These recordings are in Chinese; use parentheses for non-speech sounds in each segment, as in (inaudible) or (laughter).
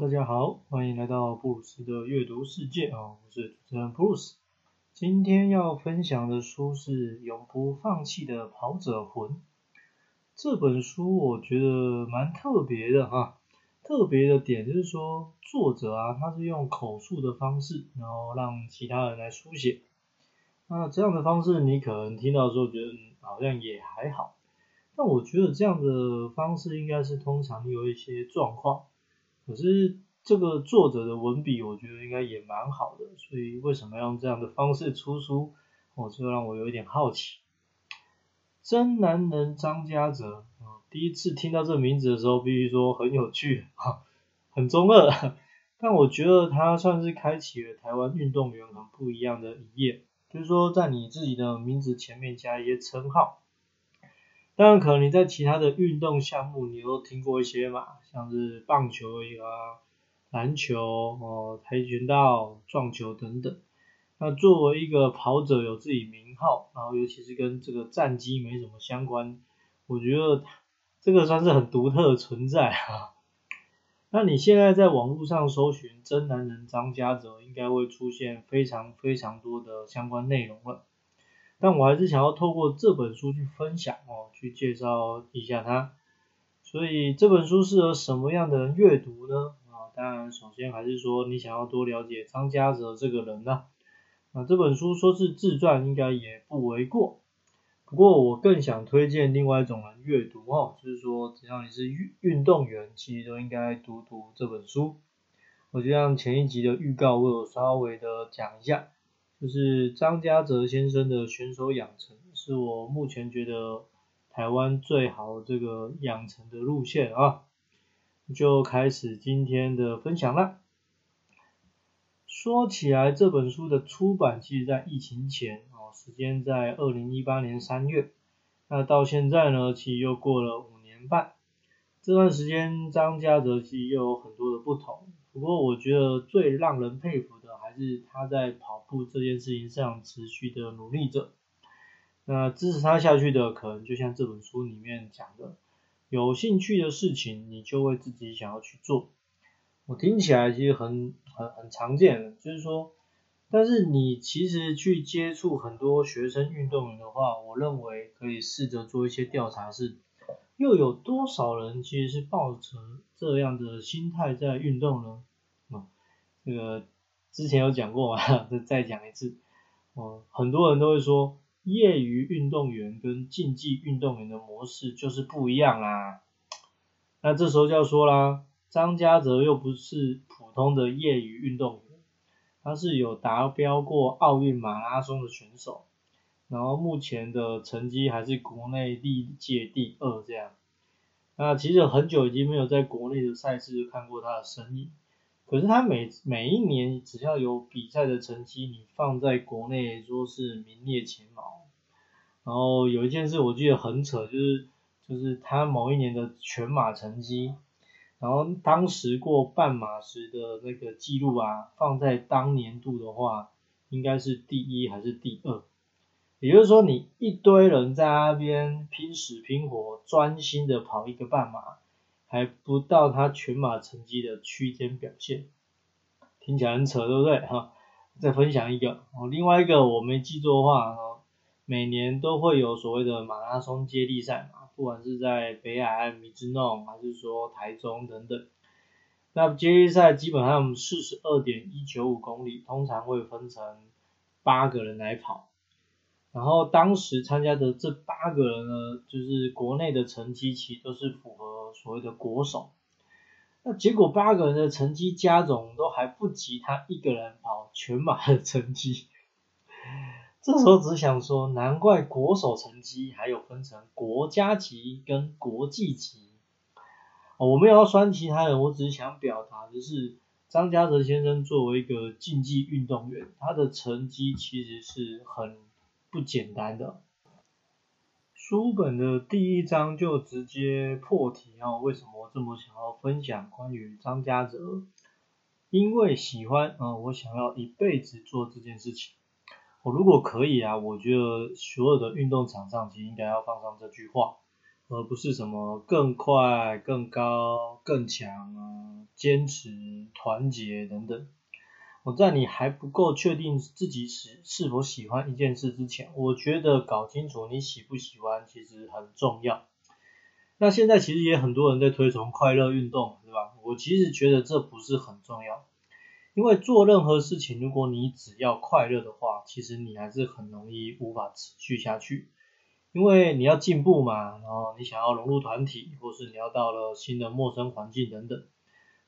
大家好，欢迎来到布鲁斯的阅读世界啊，我是主持人布鲁斯。今天要分享的书是《永不放弃的跑者魂》。这本书我觉得蛮特别的哈，特别的点就是说，作者啊，他是用口述的方式，然后让其他人来书写。那这样的方式，你可能听到的时候觉得好像也还好，但我觉得这样的方式应该是通常有一些状况。可是这个作者的文笔，我觉得应该也蛮好的，所以为什么要用这样的方式出书，我就让我有一点好奇。真男人张家泽，第一次听到这名字的时候，必须说很有趣，哈，很中二，(laughs) 但我觉得他算是开启了台湾运动员很不一样的一页，就是说在你自己的名字前面加一些称号。当然，可能你在其他的运动项目，你都听过一些嘛，像是棒球啊、篮球哦、跆拳道、撞球等等。那作为一个跑者，有自己名号，然后尤其是跟这个战机没什么相关，我觉得这个算是很独特的存在啊。那你现在在网络上搜寻“真男人张家泽”，应该会出现非常非常多的相关内容了。但我还是想要透过这本书去分享哦，去介绍一下他。所以这本书适合什么样的人阅读呢？啊，当然首先还是说你想要多了解张家泽这个人呢。那这本书说是自传，应该也不为过。不过我更想推荐另外一种人阅读哦，就是说只要你是运运动员，其实都应该读读这本书。我就像前一集的预告，我有稍微的讲一下。就是张家泽先生的选手养成，是我目前觉得台湾最好这个养成的路线啊，就开始今天的分享了。说起来，这本书的出版其实在疫情前哦，时间在二零一八年三月，那到现在呢，其实又过了五年半，这段时间张家泽其实又有很多的不同，不过我觉得最让人佩服的还。是他在跑步这件事情上持续的努力着，那支持他下去的，可能就像这本书里面讲的，有兴趣的事情，你就会自己想要去做。我听起来其实很很很常见，就是说，但是你其实去接触很多学生运动员的话，我认为可以试着做一些调查，是又有多少人其实是抱着这样的心态在运动呢？啊，这个。之前有讲过嘛，再 (laughs) 再讲一次。哦，很多人都会说，业余运动员跟竞技运动员的模式就是不一样啦。那这时候就要说啦，张家泽又不是普通的业余运动员，他是有达标过奥运马拉松的选手，然后目前的成绩还是国内历届第二这样。那其实很久已经没有在国内的赛事看过他的身影。可是他每每一年只要有比赛的成绩，你放在国内说是名列前茅。然后有一件事我记得很扯，就是就是他某一年的全马成绩，然后当时过半马时的那个记录啊，放在当年度的话，应该是第一还是第二？也就是说，你一堆人在那边拼死拼活，专心的跑一个半马。还不到他全马成绩的区间表现，听起来很扯，对不对？哈，再分享一个哦，另外一个我没记错的话，每年都会有所谓的马拉松接力赛嘛，不管是在北海岸米兹诺，还是说台中等等，那接力赛基本上四十二点一九五公里，通常会分成八个人来跑。然后当时参加的这八个人呢，就是国内的成绩其实都是符合所谓的国手。那结果八个人的成绩加总都还不及他一个人跑全马的成绩。这时候只想说，难怪国手成绩还有分成国家级跟国际级。我没有要酸其他人，我只是想表达的是，张家泽先生作为一个竞技运动员，他的成绩其实是很。不简单的书本的第一章就直接破题啊！为什么这么想要分享关于张家泽？因为喜欢啊，我想要一辈子做这件事情。我如果可以啊，我觉得所有的运动场上其实应该要放上这句话：而不是什么更快、更高、更强啊，坚持、团结等等。我在你还不够确定自己是是否喜欢一件事之前，我觉得搞清楚你喜不喜欢其实很重要。那现在其实也很多人在推崇快乐运动，对吧？我其实觉得这不是很重要，因为做任何事情，如果你只要快乐的话，其实你还是很容易无法持续下去。因为你要进步嘛，然后你想要融入团体，或是你要到了新的陌生环境等等，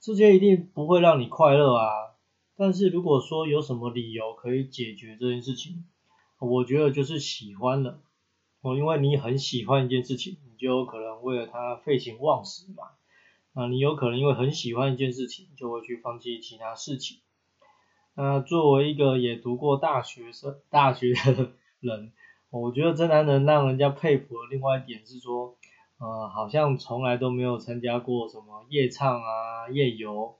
这些一定不会让你快乐啊。但是如果说有什么理由可以解决这件事情，我觉得就是喜欢了。哦，因为你很喜欢一件事情，你就有可能为了它废寝忘食嘛。啊，你有可能因为很喜欢一件事情，就会去放弃其他事情。那作为一个也读过大学生大学的人，我觉得真男人让人家佩服的另外一点是说，呃，好像从来都没有参加过什么夜唱啊、夜游。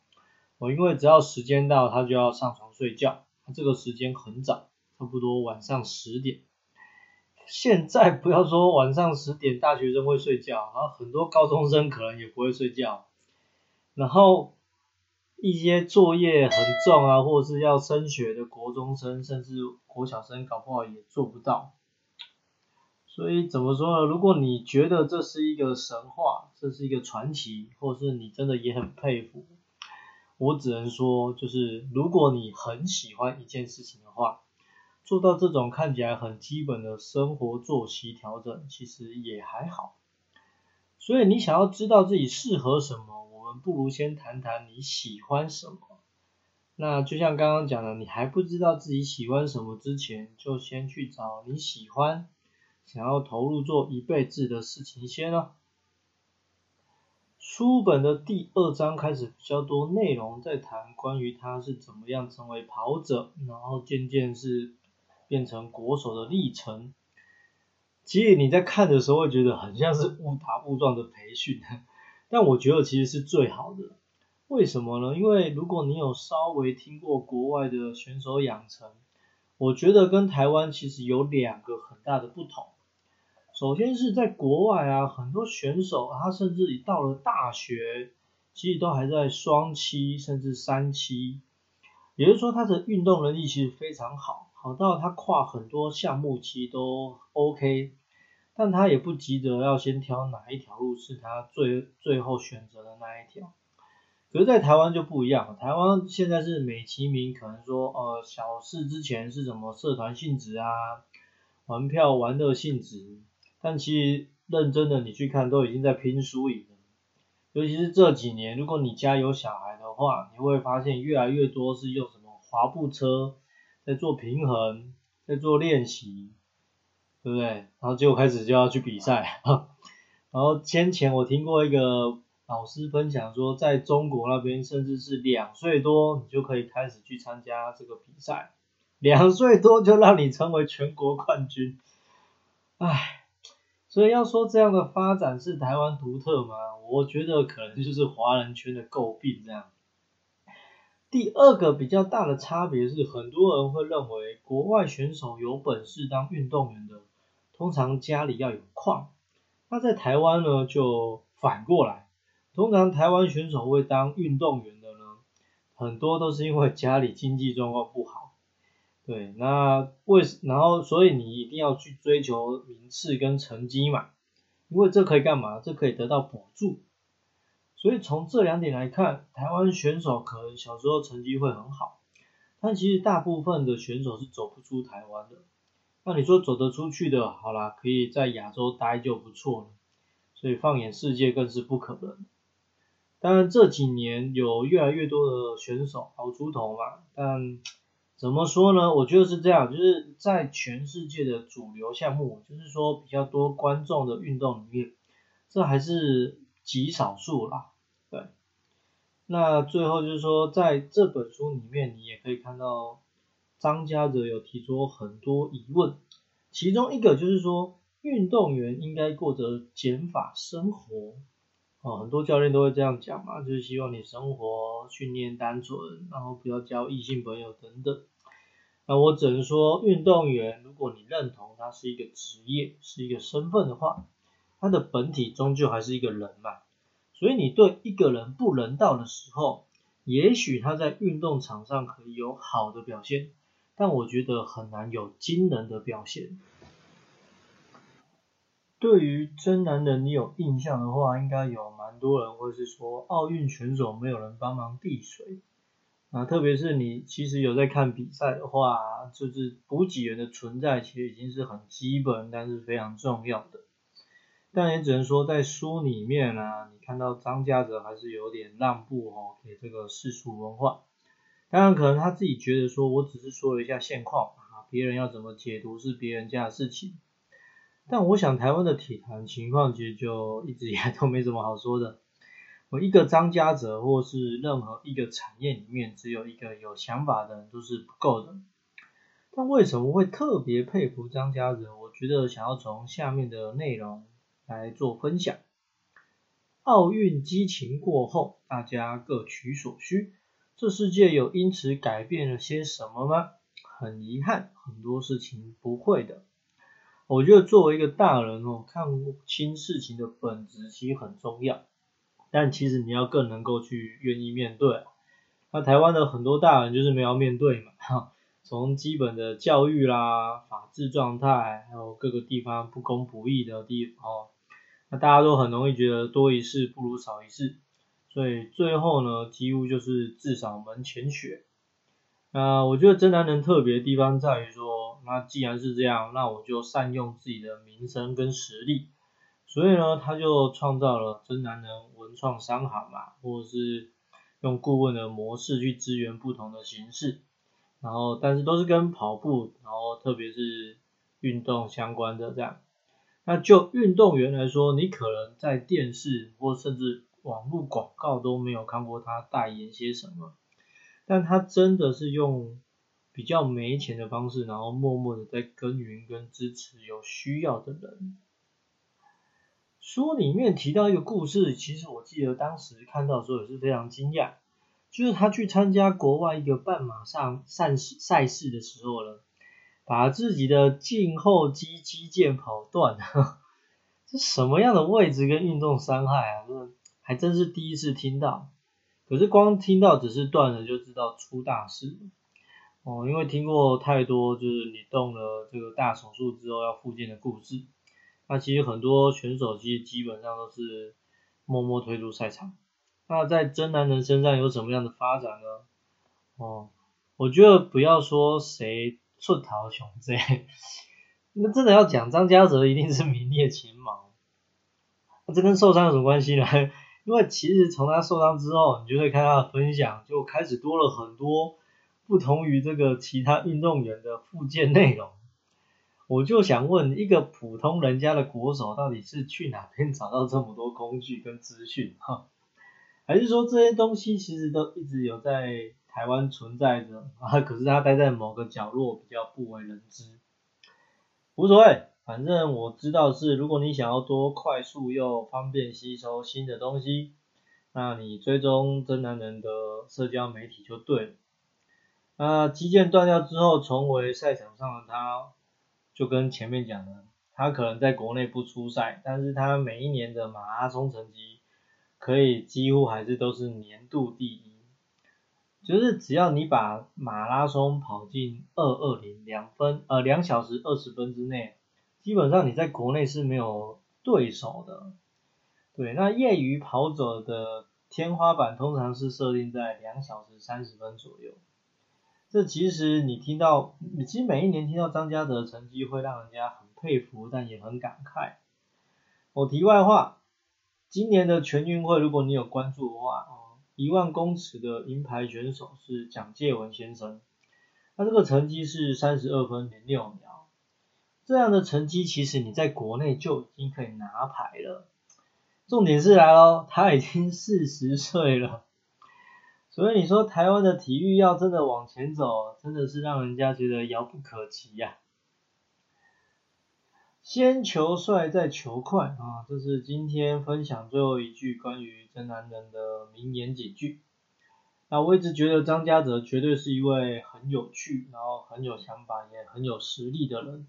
我因为只要时间到，他就要上床睡觉。他这个时间很早，差不多晚上十点。现在不要说晚上十点，大学生会睡觉，然后很多高中生可能也不会睡觉。然后一些作业很重啊，或者是要升学的国中生，甚至国小生，搞不好也做不到。所以怎么说呢？如果你觉得这是一个神话，这是一个传奇，或是你真的也很佩服。我只能说，就是如果你很喜欢一件事情的话，做到这种看起来很基本的生活作息调整，其实也还好。所以你想要知道自己适合什么，我们不如先谈谈你喜欢什么。那就像刚刚讲的，你还不知道自己喜欢什么之前，就先去找你喜欢、想要投入做一辈子的事情先了。书本的第二章开始比较多内容在谈关于他是怎么样成为跑者，然后渐渐是变成国手的历程。其实你在看的时候会觉得很像是误打误撞的培训，(laughs) 但我觉得其实是最好的。为什么呢？因为如果你有稍微听过国外的选手养成，我觉得跟台湾其实有两个很大的不同。首先是在国外啊，很多选手他甚至已到了大学，其实都还在双期甚至三期，也就是说他的运动能力其实非常好，好到他跨很多项目其实都 OK，但他也不急着要先挑哪一条路是他最最后选择的那一条。可是，在台湾就不一样，台湾现在是美其名可能说，呃，小事之前是什么社团性质啊，玩票玩乐性质。但其实认真的你去看，都已经在拼输赢。尤其是这几年，如果你家有小孩的话，你会发现越来越多是用什么滑步车在做平衡，在做练习，对不对？然后结果开始就要去比赛。(laughs) 然后先前我听过一个老师分享说，在中国那边，甚至是两岁多你就可以开始去参加这个比赛，两岁多就让你成为全国冠军，唉。所以要说这样的发展是台湾独特吗？我觉得可能就是华人圈的诟病这样。第二个比较大的差别是，很多人会认为国外选手有本事当运动员的，通常家里要有矿。那在台湾呢，就反过来，通常台湾选手会当运动员的呢，很多都是因为家里经济状况不好。对，那为然后所以你一定要去追求名次跟成绩嘛，因为这可以干嘛？这可以得到补助。所以从这两点来看，台湾选手可能小时候成绩会很好，但其实大部分的选手是走不出台湾的。那你说走得出去的，好啦，可以在亚洲待就不错了。所以放眼世界更是不可能。当然这几年有越来越多的选手熬出头嘛，但。怎么说呢？我觉得是这样，就是在全世界的主流项目，就是说比较多观众的运动里面，这还是极少数啦。对，那最后就是说，在这本书里面，你也可以看到张家泽有提出很多疑问，其中一个就是说，运动员应该过着减法生活。哦，很多教练都会这样讲嘛，就是希望你生活训练单纯，然后不要交异性朋友等等。那我只能说，运动员如果你认同他是一个职业，是一个身份的话，他的本体终究还是一个人嘛，所以你对一个人不人道的时候，也许他在运动场上可以有好的表现，但我觉得很难有惊人的表现。对于真男人你有印象的话，应该有蛮多人会是说奥运选手没有人帮忙递水。啊，特别是你其实有在看比赛的话，就是补给员的存在其实已经是很基本，但是非常重要的。但也只能说在书里面啊，你看到张家泽还是有点让步哦，给这个世俗文化。当然可能他自己觉得说我只是说了一下现况啊，别人要怎么解读是别人家的事情。但我想台湾的体坛情况其实就一直以来都没什么好说的。(laughs) 我一个张家泽或是任何一个产业里面，只有一个有想法的人都是不够的。但为什么会特别佩服张家泽？我觉得想要从下面的内容来做分享。奥运激情过后，大家各取所需。这世界有因此改变了些什么吗？很遗憾，很多事情不会的。我觉得作为一个大人哦，看清事情的本质其实很重要。但其实你要更能够去愿意面对。那台湾的很多大人就是没有面对嘛，哈，从基本的教育啦、法治状态，还有各个地方不公不义的地方，那大家都很容易觉得多一事不如少一事，所以最后呢，几乎就是至少门前雪。那我觉得真男人特别的地方在于说，那既然是这样，那我就善用自己的名声跟实力。所以呢，他就创造了真男人文创商行嘛，或者是用顾问的模式去支援不同的形式，然后但是都是跟跑步，然后特别是运动相关的这样。那就运动员来说，你可能在电视或甚至网络广告都没有看过他代言些什么，但他真的是用比较没钱的方式，然后默默的在耕耘跟支持有需要的人。书里面提到一个故事，其实我记得当时看到的时候也是非常惊讶，就是他去参加国外一个半马上赛事赛事的时候呢，把自己的胫后肌肌腱跑断，(laughs) 这什么样的位置跟运动伤害啊？这还真是第一次听到。可是光听到只是断了就知道出大事了哦，因为听过太多就是你动了这个大手术之后要复健的故事。那其实很多选手其实基本上都是默默退出赛场。那在真男人身上有什么样的发展呢？哦，我觉得不要说谁出逃雄这，那真的要讲张家泽一定是名列前茅。那这跟受伤有什么关系呢？(laughs) 因为其实从他受伤之后，你就会看他的分享，就开始多了很多不同于这个其他运动员的附件内容。(laughs) 我就想问，一个普通人家的国手，到底是去哪边找到这么多工具跟资讯？哈，还是说这些东西其实都一直有在台湾存在着啊？(laughs) 可是他待在某个角落，比较不为人知。无所谓，反正我知道是，如果你想要多快速又方便吸收新的东西，那你追踪真男人的社交媒体就对了。那肌腱断掉之后，重回赛场上的他。就跟前面讲的，他可能在国内不出赛，但是他每一年的马拉松成绩可以几乎还是都是年度第一。就是只要你把马拉松跑进二二零两分，呃两小时二十分之内，基本上你在国内是没有对手的。对，那业余跑者的天花板通常是设定在两小时三十分左右。这其实你听到，其实每一年听到张家泽的成绩会让人家很佩服，但也很感慨。我题外话，今年的全运会如果你有关注的话，哦，一万公尺的银牌选手是蒋介文先生，他这个成绩是三十二分零六秒，这样的成绩其实你在国内就已经可以拿牌了。重点是来喽，他已经四十岁了。所以你说台湾的体育要真的往前走，真的是让人家觉得遥不可及呀。先求帅再求快啊，这是今天分享最后一句关于真男人的名言警句。那我一直觉得张家泽绝对是一位很有趣，然后很有想法，也很有实力的人。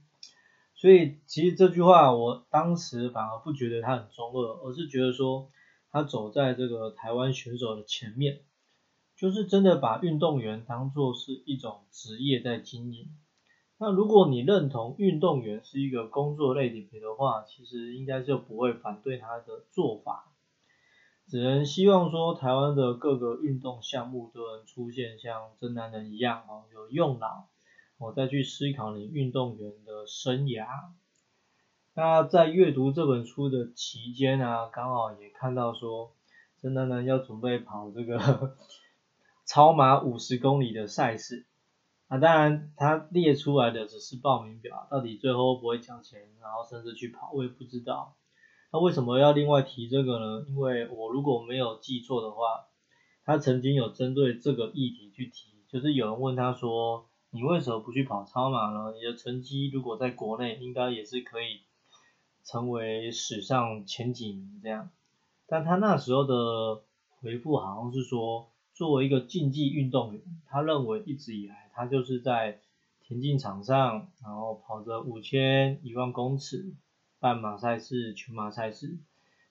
所以其实这句话我当时反而不觉得他很中二，而是觉得说他走在这个台湾选手的前面，就是真的把运动员当做是一种职业在经营。那如果你认同运动员是一个工作类别的话，其实应该就不会反对他的做法。只能希望说台湾的各个运动项目都能出现像真男人一样哦，有用脑，我再去思考你运动员的生涯。那在阅读这本书的期间啊，刚好也看到说真男人要准备跑这个超马五十公里的赛事。啊，当然他列出来的只是报名表，到底最后会不会抢钱，然后甚至去跑，我也不知道。那为什么要另外提这个呢？因为我如果没有记错的话，他曾经有针对这个议题去提，就是有人问他说，你为什么不去跑超马呢？你的成绩如果在国内应该也是可以成为史上前几名这样。但他那时候的回复好像是说。作为一个竞技运动员，他认为一直以来他就是在田径场上，然后跑着五千、一万公尺、半马赛事、全马赛事。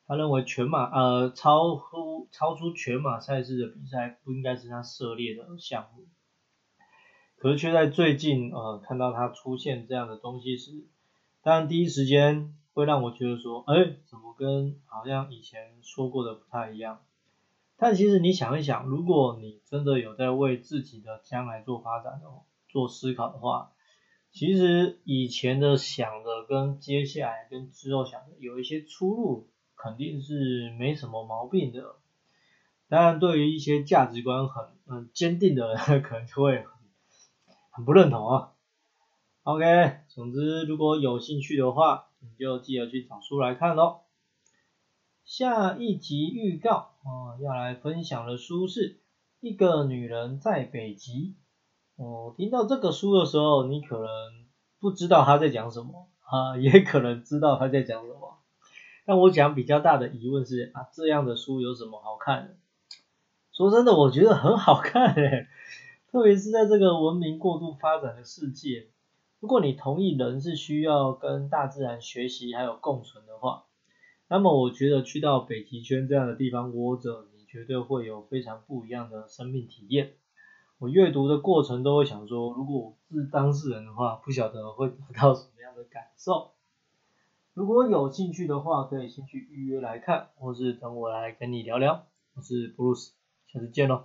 他认为全马呃超乎超出全马赛事的比赛不应该是他涉猎的项目。可是却在最近呃看到他出现这样的东西时，当然第一时间会让我觉得说，哎，怎么跟好像以前说过的不太一样？但其实你想一想，如果你真的有在为自己的将来做发展的做思考的话，其实以前的想的跟接下来跟之后想的有一些出入，肯定是没什么毛病的。当然，对于一些价值观很很坚定的人，(laughs) 可能就会很很不认同啊。OK，总之如果有兴趣的话，你就记得去找书来看喽。下一集预告啊，要来分享的书是《一个女人在北极》。哦，听到这个书的时候，你可能不知道他在讲什么啊，也可能知道他在讲什么。但我讲比较大的疑问是啊，这样的书有什么好看的？说真的，我觉得很好看诶，特别是在这个文明过度发展的世界，如果你同意人是需要跟大自然学习还有共存的话。那么我觉得去到北极圈这样的地方窝着，你绝对会有非常不一样的生命体验。我阅读的过程都会想说，如果我是当事人的话，不晓得会得到什么样的感受。如果有兴趣的话，可以先去预约来看，或是等我来跟你聊聊。我是 Bruce，，下次见喽。